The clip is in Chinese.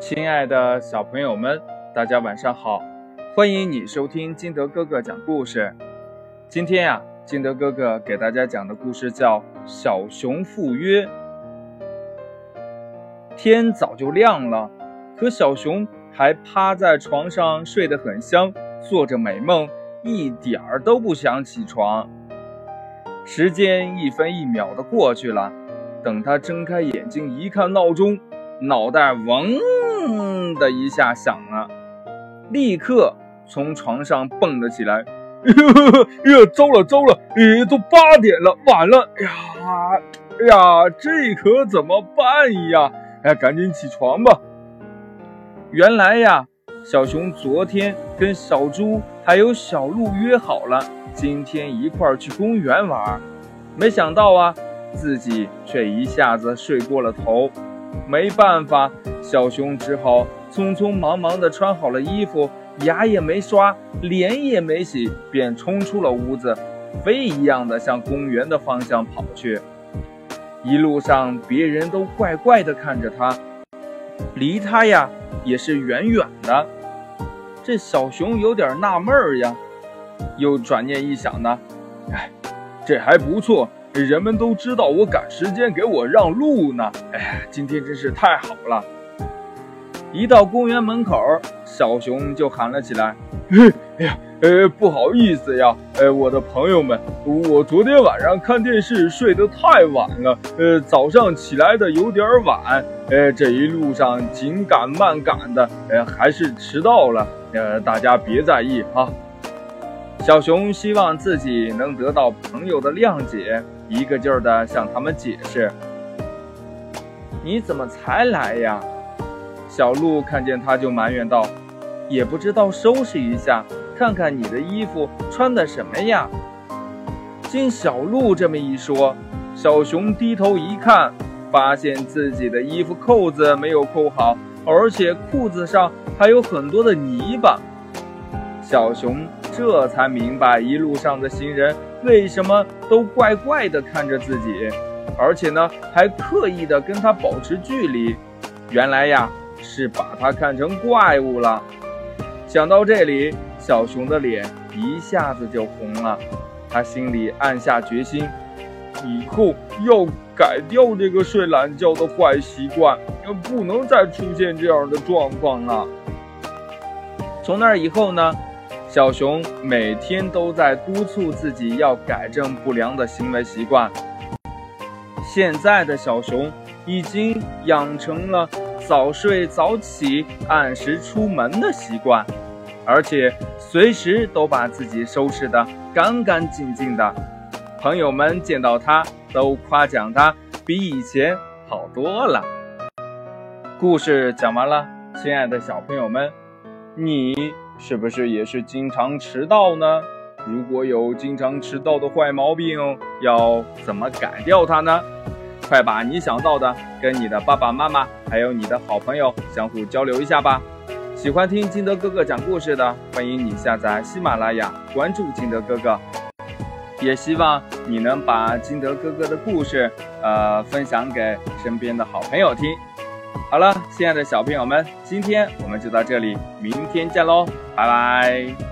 亲爱的小朋友们，大家晚上好！欢迎你收听金德哥哥讲故事。今天呀，金德哥哥给大家讲的故事叫《小熊赴约》。天早就亮了，可小熊还趴在床上睡得很香，做着美梦，一点儿都不想起床。时间一分一秒的过去了，等他睁开眼睛一看闹钟，脑袋嗡。砰的一下响了，立刻从床上蹦了起来。呀，糟了糟了，诶，都八点了，晚了！哎呀，哎呀，这可怎么办呀？哎，赶紧起床吧。原来呀，小熊昨天跟小猪还有小鹿约好了，今天一块儿去公园玩。没想到啊，自己却一下子睡过了头。没办法，小熊只好匆匆忙忙地穿好了衣服，牙也没刷，脸也没洗，便冲出了屋子，飞一样的向公园的方向跑去。一路上，别人都怪怪地看着他，离他呀也是远远的。这小熊有点纳闷儿呀，又转念一想呢，哎，这还不错。人们都知道我赶时间，给我让路呢。哎呀，今天真是太好了！一到公园门口，小熊就喊了起来：“哎呀，呃，不好意思呀，呃，我的朋友们，我昨天晚上看电视睡得太晚了，呃，早上起来的有点晚，呃，这一路上紧赶慢赶的，呃，还是迟到了。呃，大家别在意啊。”小熊希望自己能得到朋友的谅解，一个劲儿地向他们解释：“你怎么才来呀？”小鹿看见他就埋怨道：“也不知道收拾一下，看看你的衣服穿的什么呀？”经小鹿这么一说，小熊低头一看，发现自己的衣服扣子没有扣好，而且裤子上还有很多的泥巴。小熊。这才明白一路上的行人为什么都怪怪的看着自己，而且呢还刻意的跟他保持距离。原来呀是把他看成怪物了。想到这里，小熊的脸一下子就红了。他心里暗下决心，以后要改掉这个睡懒觉的坏习惯，不能再出现这样的状况了。从那以后呢？小熊每天都在督促自己要改正不良的行为习惯。现在的小熊已经养成了早睡早起、按时出门的习惯，而且随时都把自己收拾得干干净净的。朋友们见到他都夸奖他比以前好多了。故事讲完了，亲爱的小朋友们，你。是不是也是经常迟到呢？如果有经常迟到的坏毛病，要怎么改掉它呢？快把你想到的跟你的爸爸妈妈还有你的好朋友相互交流一下吧。喜欢听金德哥哥讲故事的，欢迎你下载喜马拉雅，关注金德哥哥。也希望你能把金德哥哥的故事，呃，分享给身边的好朋友听。好了，亲爱的小朋友们，今天我们就到这里，明天见喽，拜拜。